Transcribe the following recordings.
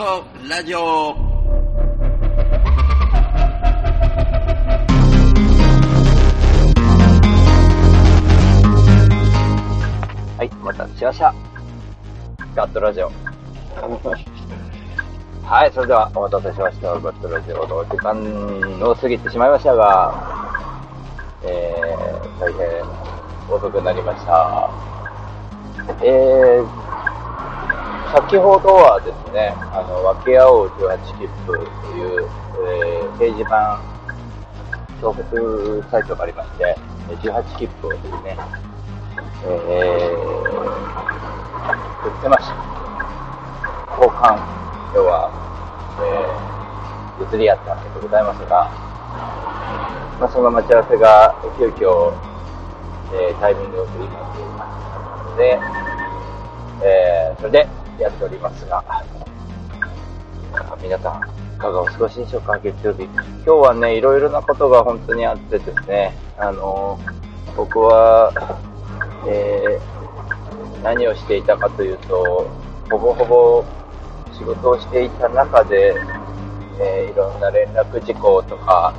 とラジオはい、お待たせしました。ガットラジオ。はい、それではお待たせしました。ガットラジオの時間を過ぎてしまいましたが、えー、大変遅くなりました。えー、先ほどはですね、あの、分け合おう18切符という、えー、掲示板、小説サイトがありまして、18切符をですね、えー、売ってました。交換、要は、えー、移り合ったわけでございますが、まあ、その待ち合わせが急遽、えー、タイミングを取りましていますので、えー、それでやっておりますが、皆さん、いかがお過ごしでしょうか、月曜日。今日はね、いろいろなことが本当にあってですね、あの、僕は、えー、何をしていたかというと、ほぼほぼ仕事をしていた中で、えー、いろんな連絡事項とか、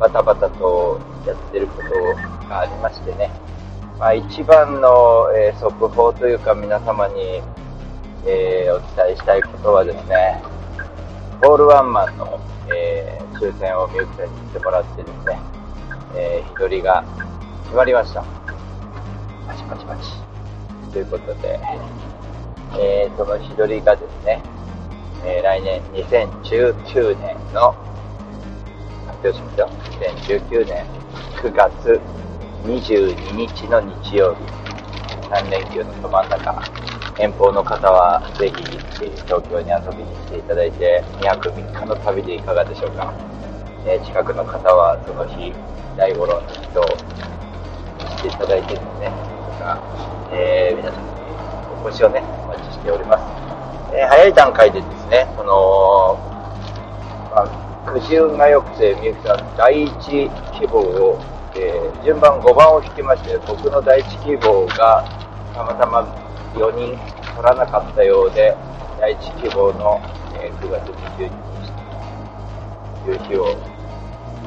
バタバタとやってることがありましてね、まあ、一番の、えー、速報というか皆様に、えー、お伝えしたいことはですね、ホールワンマンの、えー、抽選をみゆきさんにしてもらってですね、えー、日取りが決まりました。パチパチパチ。ということで、えー、その日取りがですね、えー、来年2019年の、発表しますよ。2019年9月22日の日曜日、3連休のど真ん中、遠方の方はぜひ東京に遊びに来ていただいて、2泊3日の旅でいかがでしょうか。え、近くの方はその日、大五郎の人をしていただいてですね、えー、皆さんにお越しをね、お待ちしております。えー、早い段階でですね、その、まあ、くじ運が良くて、みゆきさん、第一希望を、えー、順番5番を引きまして、僕の第一希望がたまたま4人取らなかったようで、第一希望の、9月22日という日を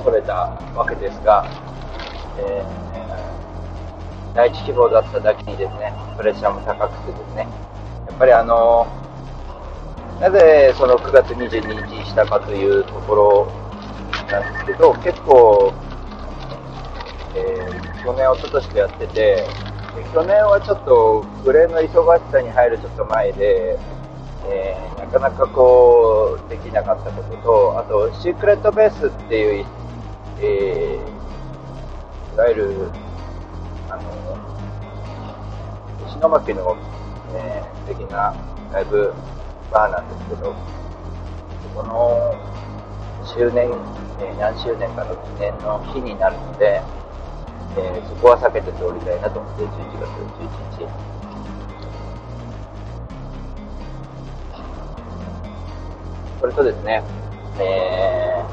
取れたわけですが、えー第一希望だっただけにですね、プレッシャーも高くてですね、やっぱりあの、なぜその9月22日にしたかというところなんですけど、結構、えー、去年、一昨年とやってて、去年はちょっとグレーの忙しさに入るちょっと前で、えー、なかなかこう、できなかったことと、あと、シークレットベースっていう、えー、いわゆる、あの、石巻の、えー、素敵なライブバーなんですけど、この周年、えー、何周年かの記念の日になるので、えー、そこは避けて通りたいなと思って、11月11日。それとですね、え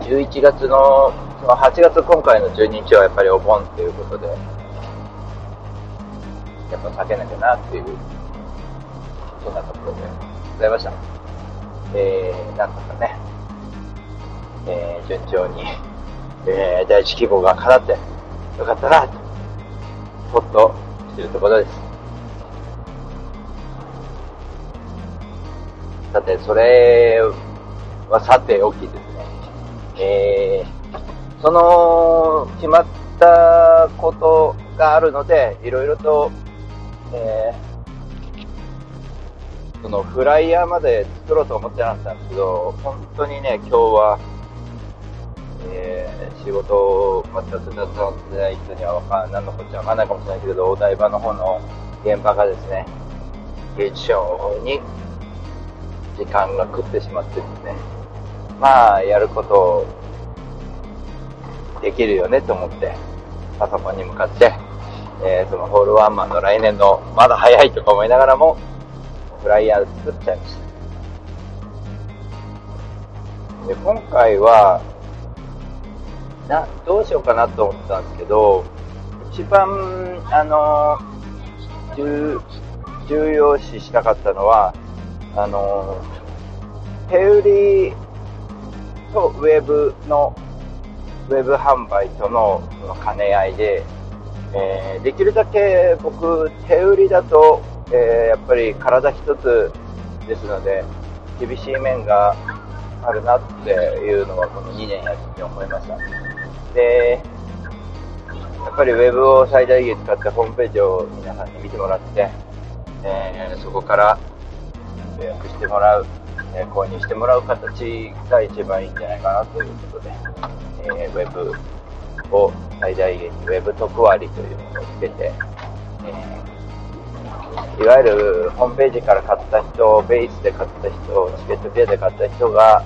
ー、11月のその8月今回の12日はやっぱりお盆っていうことで、やっぱ避けなきゃなっていう、そんなところでございました。えー、なんとかね、えー、順調に、えー、第一希望が叶ってよかったなと、ほっとしてるところです。さて、それはさておきですね、えー、その決まったことがあるので、いろいろと、えー、そのフライヤーまで作ろうと思ってなかったんですけど、本当にね、今日は、えー、仕事を全くなさってない人にはわかん何のこっちゃわかんないかもしれないけど、お台場の方の現場がですね、芸術賞に時間が食ってしまってですね、まあ、やることをできるよねと思って、パソコンに向かって、えー、そのホールワンマンの来年のまだ早いとか思いながらも、フライヤー作っちゃいました。で、今回は、な、どうしようかなと思ったんですけど、一番、あの、重重要視したかったのは、あの、手売りとウェブの、ウェブ販売との兼ね合いで、えー、できるだけ僕、手売りだと、えー、やっぱり体一つですので、厳しい面があるなっていうのはこの2年やって思いました。で、やっぱりウェブを最大限使ってホームページを皆さんに見てもらって、えー、そこから予約してもらう、えー、購入してもらう形が一番いいんじゃないかなということで、えー、ウェブを最大限にウェブ特割というものをつけて、えいわゆるホームページから買った人、ベースで買った人、チケットピアで買った人が、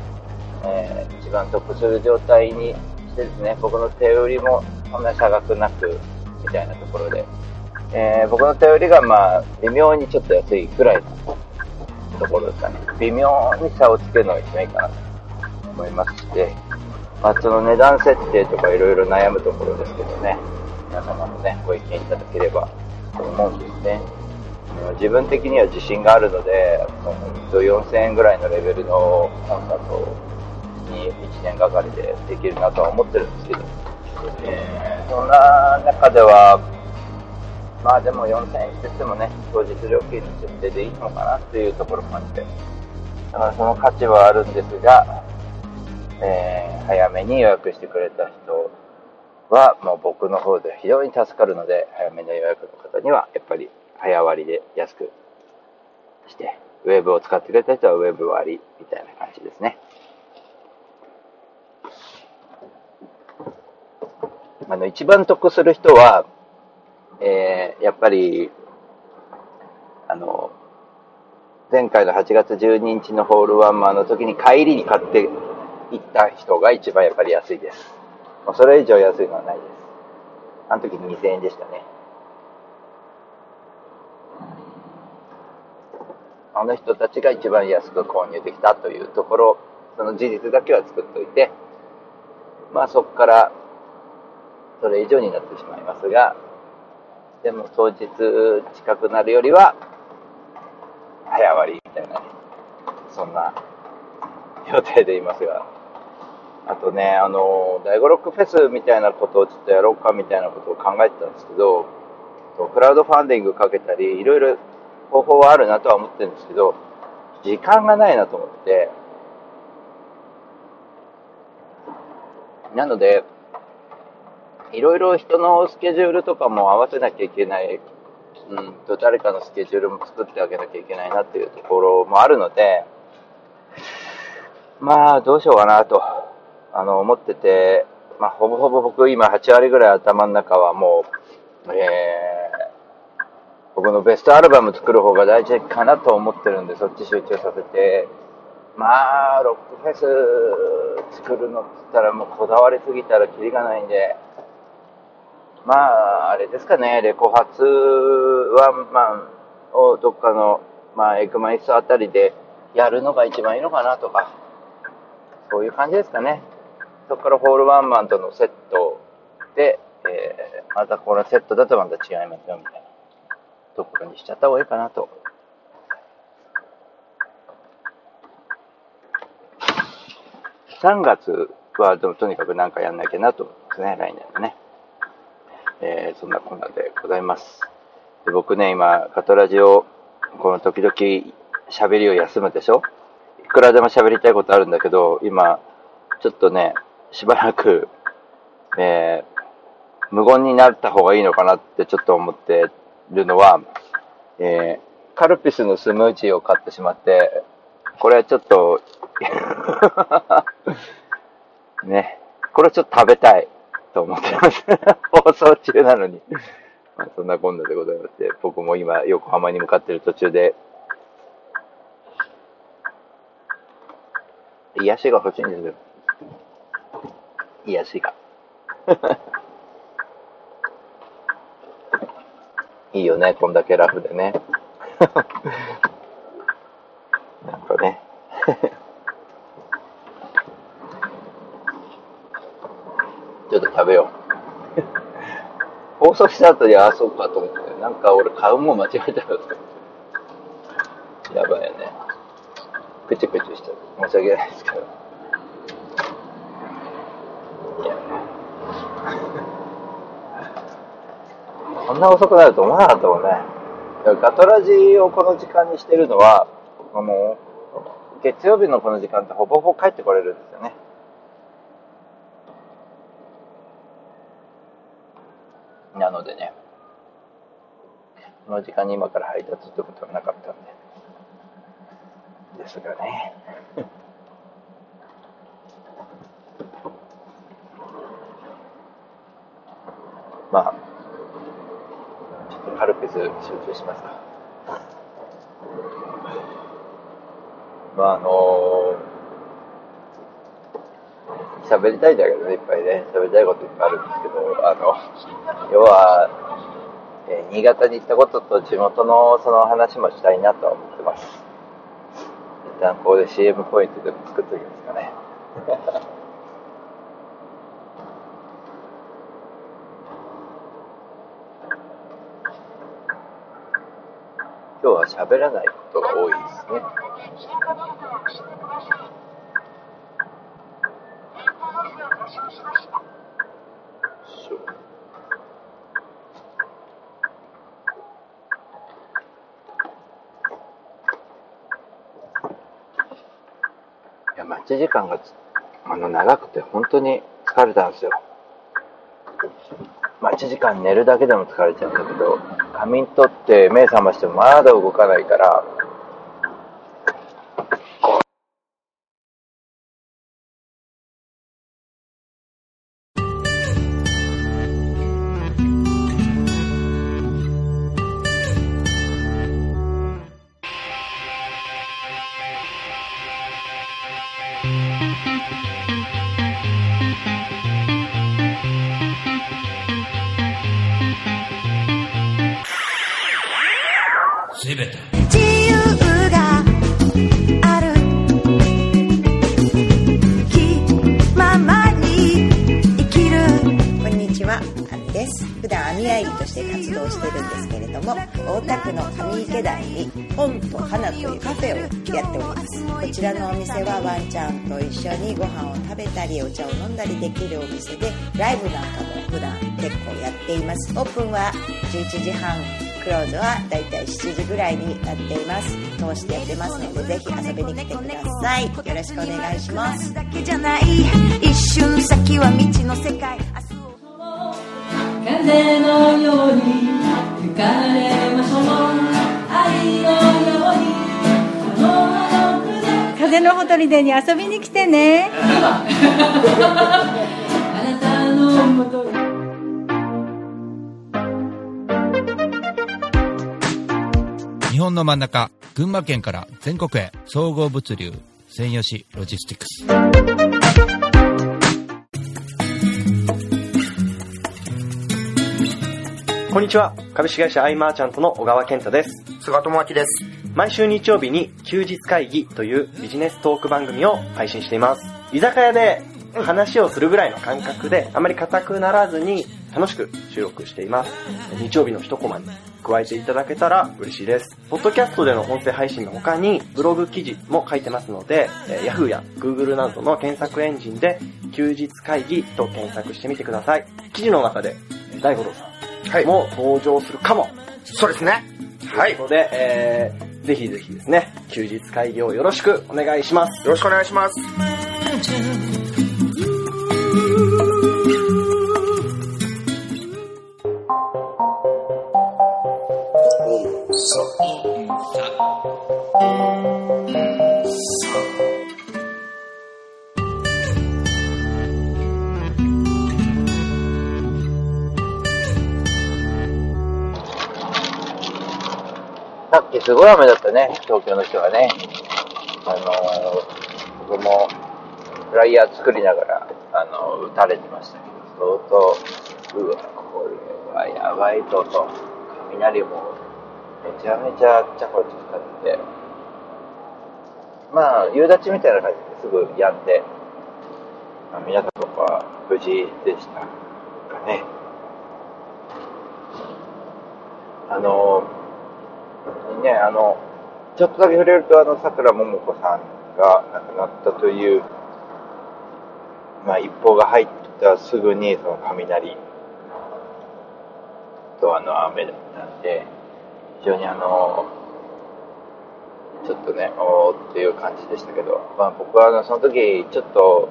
えー、一番得する状態にですね、僕の手売りもそんな差額なく、みたいなところで、えー、僕の手売りがまあ、微妙にちょっと安いくらいのところですかね。微妙に差をつけるのが一番いいかなと思いますし、まあ、その値段設定とかいろいろ悩むところですけどね、皆様のね、ご意見いただければと思うんですね。自分的には自信があるので、4000円ぐらいのレベルのコンサートをに1年がかりでできるなとは思ってるんですけど、えー、そんな中では、まあでも4000円って言ってもね、当日料金の設定でいいのかなっていうところもあって、だからその価値はあるんですが、えー、早めに予約してくれた人は、もう僕の方で非常に助かるので、早めの予約の方には、やっぱり早割で安くして、ウェブを使ってくれた人はウェブ割みたいな感じですね。あの、一番得する人は、えー、やっぱり、あの、前回の8月12日のホールワンマンの時に帰りに買って行った人が一番やっぱり安いです。もうそれ以上安いのはないです。あの時2000円でしたね。あの人たちが一番安く購入できたというところ、その事実だけは作っておいて、まあそこからそれ以上になってしまいますが、でも当日近くなるよりは、早割りみたいな、そんな予定でいますが、あとね、あの、第5ロックフェスみたいなことをちょっとやろうかみたいなことを考えてたんですけど、クラウドファンディングかけたり、いろいろ方法はあるなとは思ってるんですけど、時間がないなと思って、なので、いろいろ人のスケジュールとかも合わせなきゃいけない、うんと、誰かのスケジュールも作ってあげなきゃいけないなっていうところもあるので、まあ、どうしようかなと、あの、思ってて、まあ、ほぼほぼ僕今8割ぐらい頭の中はもう、えー僕のベストアルバム作る方が大事かなと思ってるんで、そっち集中させて、まあ、ロックフェス作るのって言ったらもうこだわりすぎたらキリがないんで、まあ、あれですかね、レコ発ワンマンをどっかの、まあ、エクマイスあたりでやるのが一番いいのかなとか、そういう感じですかね。そこからホールワンマンとのセットで、えー、またこのセットだとまた違いますよ、みたいな。ところにしちゃった方がいいかなと。3月はでもとにかく何かやんなきゃなと思いますね、来年はね。えー、そんなこんなでございます。で僕ね、今、カトラジオ、この時々喋りを休むでしょ？いくらでも喋りたいことあるんだけど、今、ちょっとね、しばらく、えー、無言になった方がいいのかなってちょっと思ってるのは、えー、カルピスのスムージーを買ってしまって、これはちょっと ね、これちょっと食べたいと思ってます。放送中なのに まあ、そんなこんなでございまして、僕も今横浜に向かってる途中で、癒しが欲しいんですよ。癒しが。いいよね、こんだけラフでね。なんかね。ちょっと食べよう。放送した後に、ああ、そうかと思って、なんか俺買うもん間違えたよって。やばいよね。プチプチして申し訳ないですけど。いや。こんな遅くなると思わなかったもんね。ガトラジをこの時間にしてるのは、あの、月曜日のこの時間ってほぼほぼ帰ってこれるんですよね。なのでね、この時間に今から配達ってことはなかったんで。ですがね。まあ、ちょっとカルピス集中しますか。まああのー喋りたいんだけどね、いっぱいね、喋りたいこといっぱいあるんですけど、あの、要は、新潟に行ったことと地元のその話もしたいなと思ってます。一旦ここで CM ポイントでも作っておきますかね。今日は喋らないことが多いですね。そう待ち時間があの長くて本当に疲れたんですよ。待ち時間寝るだけでも疲れちゃうんだけど、仮眠取って目覚ましてもまだ動かないから、台に本と花というカフェをやっております。こちらのお店はワンちゃんと一緒にご飯を食べたりお茶を飲んだりできるお店で、ライブなんかも普段結構やっています。オープンは11時半。クローズはだいたい7時ぐらいになっています。通してやってますので、ぜひ遊びに来てください。よろしくお願いします。だけじゃない一瞬先は未知の世界風のように風のほとりでに遊びに来てねあなたのもとに日本の真ん中、群馬県から全国へ総合物流、専用紙ロジスティックス。こんにちは。株式会社アイマーチャントの小川健太です。菅智明です。毎週日曜日に休日会議というビジネストーク番組を配信しています。居酒屋で話をするぐらいの感覚で、あまり硬くならずに楽しく収録しています。日曜日の一コマに加えていただけたら嬉しいです。ポッドキャストでの音声配信の他にブログ記事も書いてますので、えー Yahoo や Google などの検索エンジンで休日会議と検索してみてください。記事の中でえー大五郎さんはい。も登場するかも。そうですね。はい。よということで、えー、ぜひぜひですね、休日会議をよろしくお願いします。ろしくお願いします。すごい雨だったね、東京の人がね。あのー、僕もフライヤー作りながら、あのー、打たれてましたけど、相当、うわ、これはやばいと、と、雷もめちゃめちゃちゃこちゃって、まあ、夕立みたいな感じですぐ止んで、まあ、皆さんとか無事でしたかね。あのー、ね、あの、ちょっとだけ触れると、あの、桜桃子さんが亡くなったという、まあ、一報が入ったすぐに、その雷とあの雨だったんで、非常にあの、ちょっとね、おーっていう感じでしたけど、まあ僕はあのその時、ちょっと、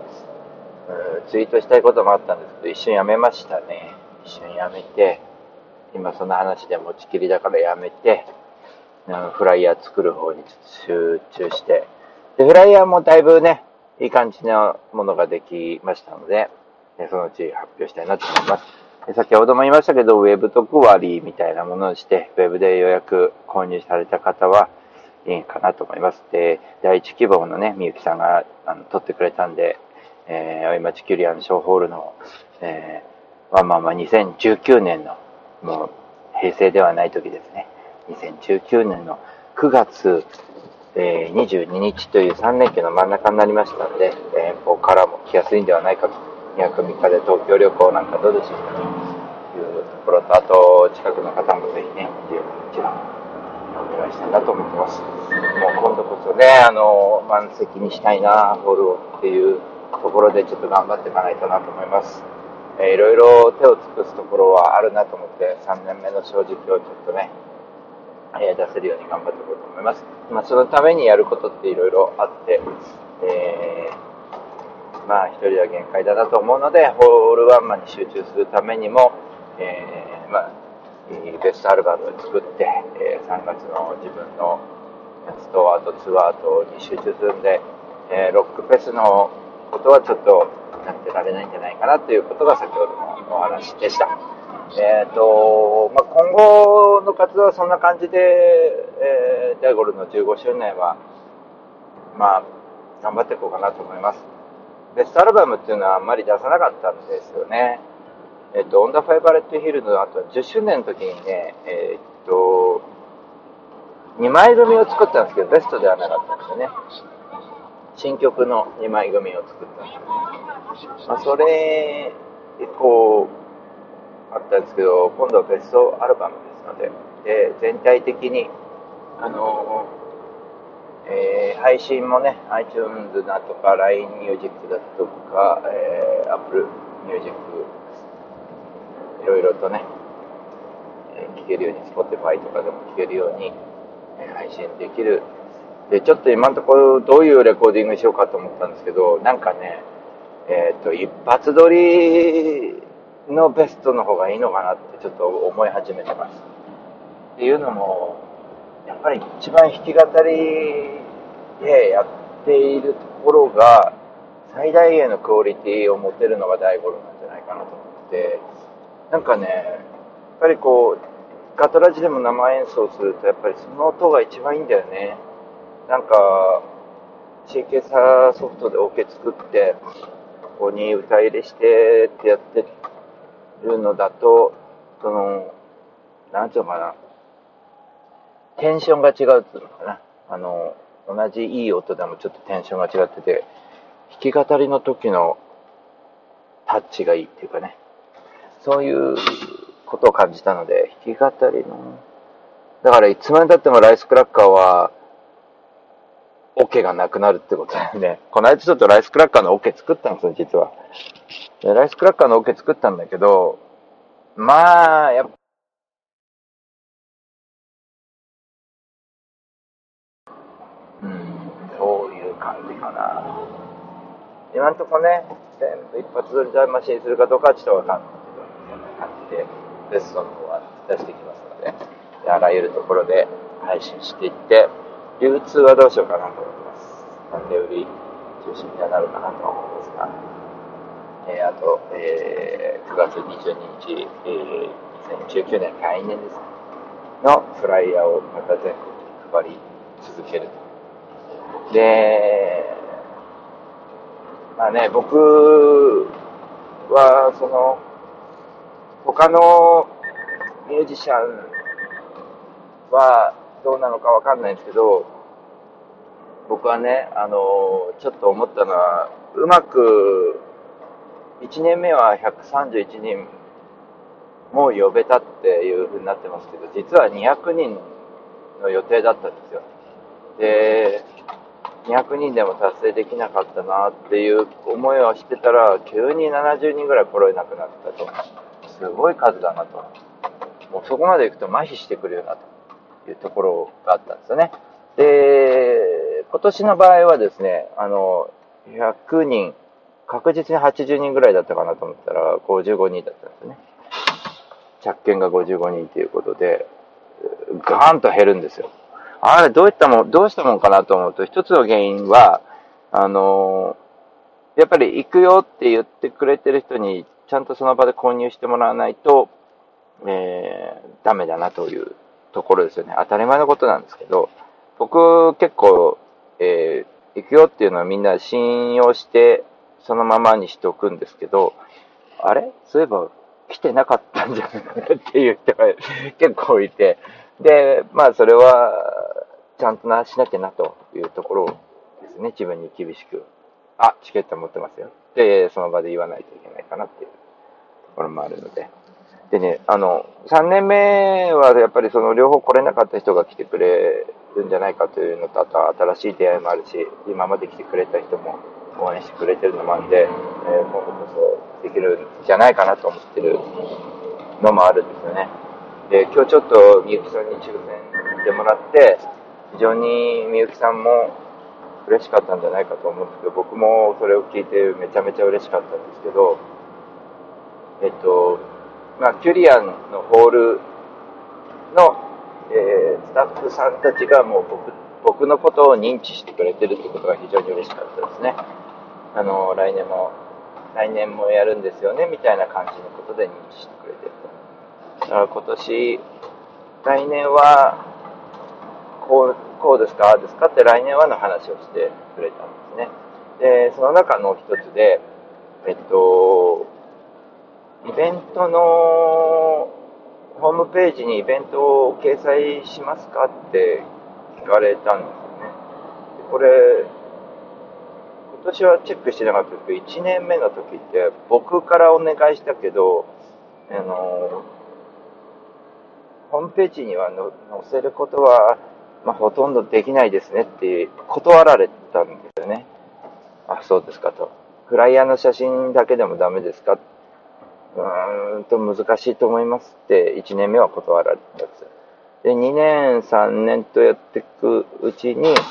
ツイートしたいこともあったんですけど、一瞬やめましたね。一瞬やめて、今その話で持ちきりだからやめて、フライヤー作る方に集中して、で、フライヤーもだいぶね、いい感じのものができましたので、そのうち発表したいなと思います。先ほども言いましたけど、ウェブ特割みたいなものをして、ウェブで予約購入された方はいいかなと思います。で、第一希望のね、みゆきさんがあの撮ってくれたんで、えー、青山地キュリアンショーホールの、えー、ワンマンは2019年の、もう平成ではない時ですね。2019年の9月、えー22日という3連休の真ん中になりましたので、遠方からも来やすいんではないかと。2泊3日で東京旅行なんかどうでしょうかというところと、あと、近くの方もぜひね、16日はお願いしたいなと思ってます。もう今度こそね、あの、満席にしたいな、ホールをっていうところでちょっと頑張っていかないとなと思います。えーいろいろ手を尽くすところはあるなと思って、3年目の正直をちょっとね、え出せるように頑張っていこうと思います。まあ、そのためにやることっていろいろあって、えーまあ、一人は限界だなと思うので、ホールワンマンに集中するためにも、えーまあ、ベストアルバムを作って、えー3月の自分のやつと、あとツアーとに集中するんで、えロックフェスのことはちょっとやってられないんじゃないかなということが先ほどのお話でした。えっ、と、まあ、今後の活動はそんな感じで、えー、ダイゴルの15周年は、まあ、頑張っていこうかなと思います。ベストアルバムっていうのはあんまり出さなかったんですよね。えっ、と、オンダファイバレットヒルの後、10周年の時にね、えっ、と、2枚組を作ったんですけど、ベストではなかったんですよね。新曲の2枚組を作ったんですよね。まあ、それ以降、あったんですけど、今度はベストアルバムですので、で全体的に、あのえー配信もね、iTunes だとか、LINE Music だとか、えー Apple Music、いろいろとね、えー聞けるように、Spotify とかでも聞けるように、配信できる。で、ちょっと今のところどういうレコーディングしようかと思ったんですけど、なんかね、えっ、と、一発撮りのベストの方がいいのかなってちょっと思い始めてます。っていうのも、やっぱり一番弾き語りでやっているところが、最大限のクオリティを持てるのが大五郎なんじゃないかなと思って、なんかね、やっぱりこう、ガトラジでも生演奏すると、やっぱりその音が一番いいんだよね。なんか、シーケンサーソフトでオケ作って、ここに歌入れしてってやってるのだと、その、なんていうのかな、テンションが違うっていうのかな。あの、同じいい音でもちょっとテンションが違ってて、弾き語りの時のタッチがいいっていうかね、そういうことを感じたので、弾き語りの、だからいつまで経ってもライスクラッカーは、オケがなくなるってことだよね。この間ちょっとライスクラッカーのオケ作ったんですよ、実は。でライスクラッカーのオケ作ったんだけど、まあ、やっぱ、うん、そういう感じかな。今んとこね、全部一発撮りタイムマシにするかどうかはちょっとわかんないけど、そんな感じで、ベストの方は出していきますの、であらゆるところで配信していって、流通はどうしようかなと思います。なんで売り中心にはなるかなと思うんですが、えーあと、えー9月22日、えー2019年来年ですね、のフライヤーをまた全国に配り続けると。で、まあね、僕は、その、他のミュージシャンはどうなのかわかんないんですけど、僕はね、あの、ちょっと思ったのは、うまく、1年目は131人もう呼べたっていう風になってますけど、実は200人の予定だったんですよ。で、200人でも達成できなかったなっていう思いをしてたら、急に70人ぐらい来れなくなったと。すごい数だなと。もうそこまで行くと麻痺してくるよなというところがあったんですよね。で、今年の場合はですね、あの、100人、確実に80人ぐらいだったかなと思ったら、55人だったんですよね。着券が55人ということで、ガーンと減るんですよ。あれ、どういったもん、どうしたもんかなと思うと、一つの原因は、あのやっぱり行くよって言ってくれてる人に、ちゃんとその場で購入してもらわないと、えー、ダメだなというところですよね。当たり前のことなんですけど、僕結構、えー、行くよっていうのはみんな信用して、そのままにしておくんですけど、あれ？そういえば来てなかったんじゃないかなっていう人が 結構いて、で、まあそれは、ちゃんとな、しなきゃなというところですね、自分に厳しく。あ、チケット持ってますよ。で、その場で言わないといけないかなっていうところもあるので。でね、あの、3年目はやっぱりその両方来れなかった人が来てくれるんじゃないかというのと、あとは新しい出会いもあるし、今まで来てくれた人も応援してくれてるのもあるんで、えー、今度こそできるんじゃないかなと思ってるのもあるんですよね。で、今日ちょっとみゆきさんに抽選してもらって、非常にみゆきさんも嬉しかったんじゃないかと思うんですけど、僕もそれを聞いてめちゃめちゃ嬉しかったんですけど、えっと、まあ、キュリアンのホールの、えー、スタッフさんたちがもう僕僕のことを認知してくれてるってことが非常に嬉しかったですね。あの、来年も、来年もやるんですよね、みたいな感じのことで認知してくれてると。だから今年、来年は、こう、こうですか、ああですかって来年はの話をしてくれたんですね。で、その中の一つで、えっと、イベントのホームページにイベントを掲載しますかって聞かれたんですよね。これ、今年はチェックしてなかったけど、1年目の時って僕からお願いしたけど、あの、ホームページには載せることは、まあ、ほとんどできないですねって断られたんですよね。あ、そうですかと。フライヤーの写真だけでもダメですかうーんと難しいと思いますって1年目は断られたんです。で、2年、3年とやっていくうちに、こ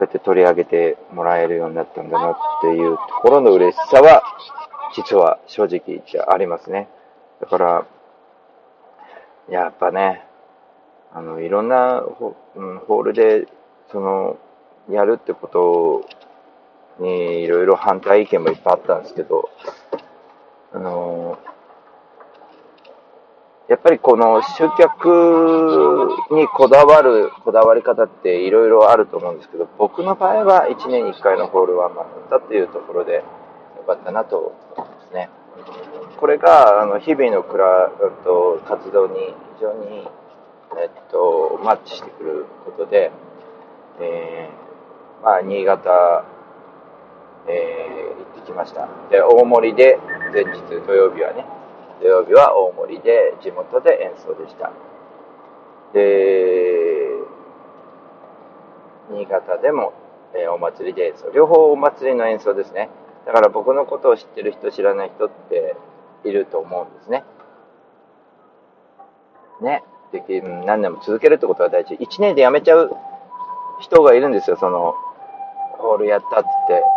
うやって取り上げてもらえるようになったんだなっていうところの嬉しさは、実は正直言っちゃありますね。だから、やっぱね、あの、いろんなホ,、うん、ホールで、その、やるってことに、いろいろ反対意見もいっぱいあったんですけど、あの、やっぱりこの集客にこだわるこだわり方っていろいろあると思うんですけど、僕の場合は1年に1回のホールワンマンだったっていうところでよかったなと思いますね。これがあの日々のクラと活動に非常に、えっと、マッチしてくることで、えー、まあ、新潟、えー、行ってきました。で、大森で前日土曜日はね、土曜日は大森で地元で演奏でした。で、新潟でも、えー、お祭りで演奏。両方お祭りの演奏ですね。だから僕のことを知ってる人、知らない人っていると思うんですね。ね。で何年も続けるってことが大事。1年で辞めちゃう人がいるんですよ、その、ホールやったって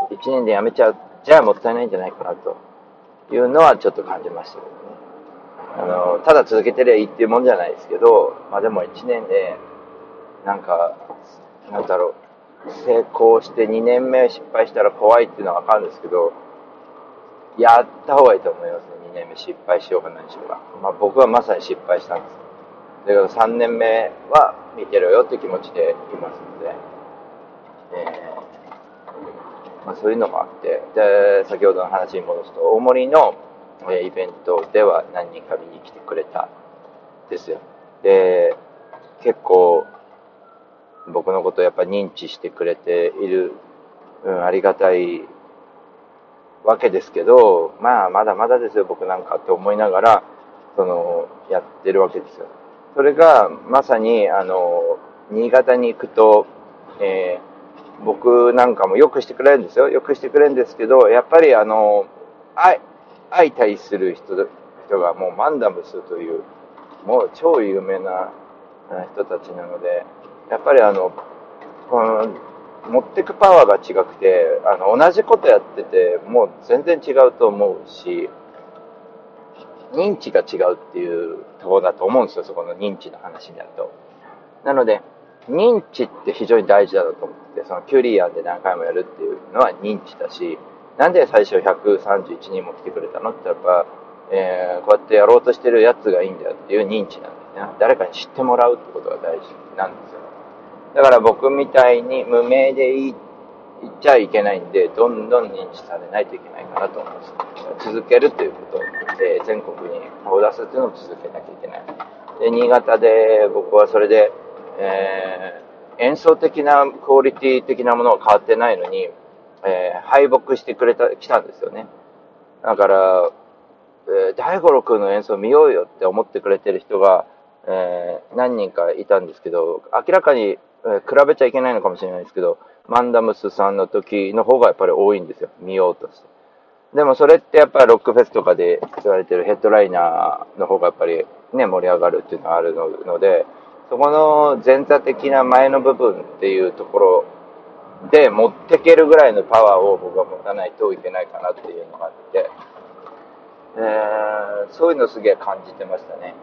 言って、1年で辞めちゃう。じゃあもったいないんじゃないかなというのはちょっと感じましたけどね。あの、ただ続けてりゃいいっていうもんじゃないですけど、まあでも1年で、なんか、なんだろう、成功して2年目失敗したら怖いっていうのはわかるんですけど、やった方がいいと思いますね、2年目失敗しようが何しようが。まあ僕はまさに失敗したんです。だけど3年目は見てろよって気持ちでいますので、えー、まあそういうのもあって、で、先ほどの話に戻すと、大森のえイベントでは何人か見に来てくれたですよ。で、結構僕のことをやっぱ認知してくれている、うん、ありがたいわけですけど、まあまだまだですよ僕なんかって思いながら、その、やってるわけですよ。それがまさに、あの、新潟に行くと、えー僕なんかもよくしてくれるんですよ。よくしてくれるんですけど、やっぱりあの、相相対する人人がもうマンダムスという、もう超有名な人たちなので、やっぱりあの、この持ってくパワーが違くて、あの、同じことやってて、もう全然違うと思うし、認知が違うっていうところだと思うんですよ、そこの認知の話になると。なので、認知って非常に大事だと思って、そのキュリアンで何回もやるっていうのは認知だし、なんで最初131人も来てくれたのってやっぱ、えーこうやってやろうとしてるやつがいいんだよっていう認知なんですね。誰かに知ってもらうってことが大事なんですよ。だから僕みたいに無名でいいっちゃいけないんで、どんどん認知されないといけないかなと思います。続けるということで、全国に顔を出すっていうのを続けなきゃいけない。で、新潟で僕はそれで、えー演奏的なクオリティ的なものは変わってないのに、えー敗北してくれた、来たんですよね。だから、えー大五郎君の演奏見ようよって思ってくれてる人が、えー何人かいたんですけど、明らかに、えー比べちゃいけないのかもしれないですけど、マンダムスさんの時の方がやっぱり多いんですよ。見ようとして。でもそれってやっぱりロックフェスとかで言われてるヘッドライナーの方がやっぱりね、盛り上がるっていうのがあるので、そこの前座的な前の部分っていうところで持ってけるぐらいのパワーを僕は持たないといけないかなっていうのがあって、えーそういうのすげえ感じてましたね。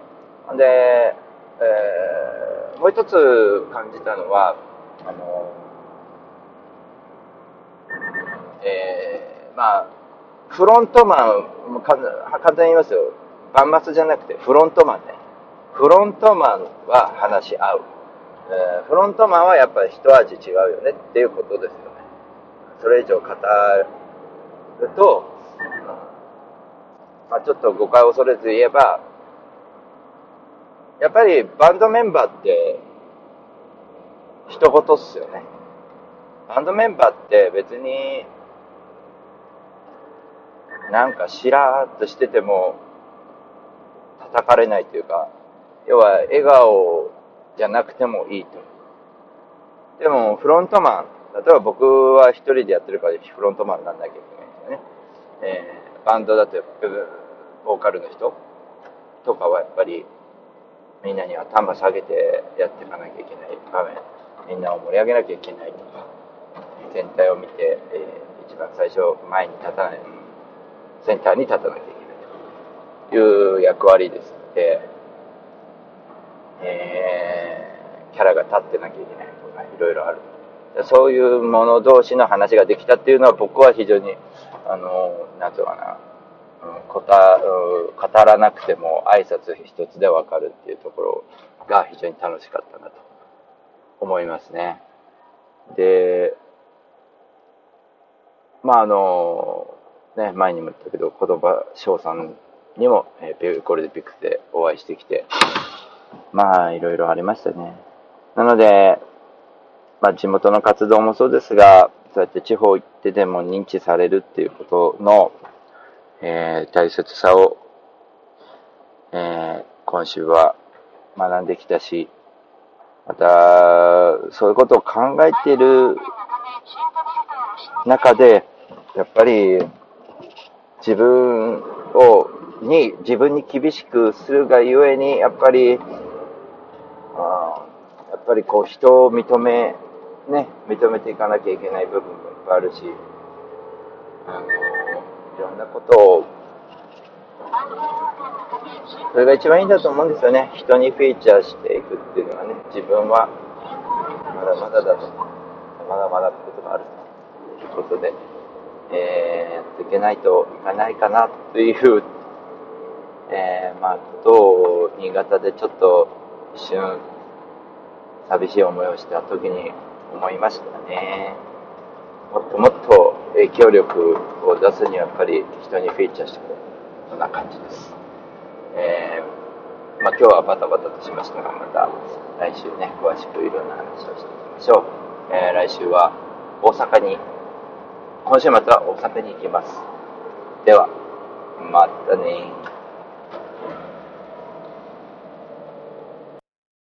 で、えーもう一つ感じたのは、あの、えーまあ、フロントマン、もう簡簡単に言いますよ。バンマスじゃなくてフロントマンね。フロントマンは話し合う。えーフロントマンはやっぱり一味違うよねっていうことですよね。それ以上語ると、まあ、ちょっと誤解を恐れず言えば、やっぱりバンドメンバーって、一言っすよね。バンドメンバーって別に、なんかしらーっとしてても、叩かれないというか、要は笑顔じゃなくてもいいと。でも、フロントマン、例えば僕は一人でやってるからフロントマンなんなきゃいけないんですよね。えーバンドだと、ボーカルの人とかはやっぱり、みんなに頭下げてやっていかなきゃいけない場面、みんなを盛り上げなきゃいけないとか、全体を見て、えー一番最初前に立たない、センターに立たなきゃいけないという役割ですので、えーキャラが立ってなきゃいけないとか、いろいろある。そういうもの同士の話ができたっていうのは僕は非常に、あの、なんていうかな、うんこた語らなくても挨拶一つでわかるっていうところが非常に楽しかったなと思いますね。で、まああの、ね、前にも言ったけど、言葉翔さんにも、えーこれでピクでお会いしてきて、まあいろいろありましたね。なので、まあ地元の活動もそうですが、そうやって地方行ってでも認知されるっていうことの、えー大切さを、えー今週は学んできたし、また、そういうことを考えている中で、やっぱり自分を、に、自分に厳しくするがゆえに、やっぱり、ぱりこう人を認め、ね、認めていかなきゃいけない部分もいっぱいあるし、あの、いろんなことを、それが一番いいんだと思うんですよね。人にフィーチャーしていくっていうのはね、自分はまだまだだと、まだまだってことがあるということで、えー、やっていけないといかないかなという、えー、まあ、ことを新潟でちょっと一瞬寂しい思いをした時に思いましたね。もっともっと影響力を出すにはやっぱり人にフィーチャーしてくれるそんな感じです。えーまあ、今日はバタバタとしましたが、また来週ね、詳しくいろんな話をしていきましょう。えー来週は大阪に、今週末は大阪に行きます。では、またね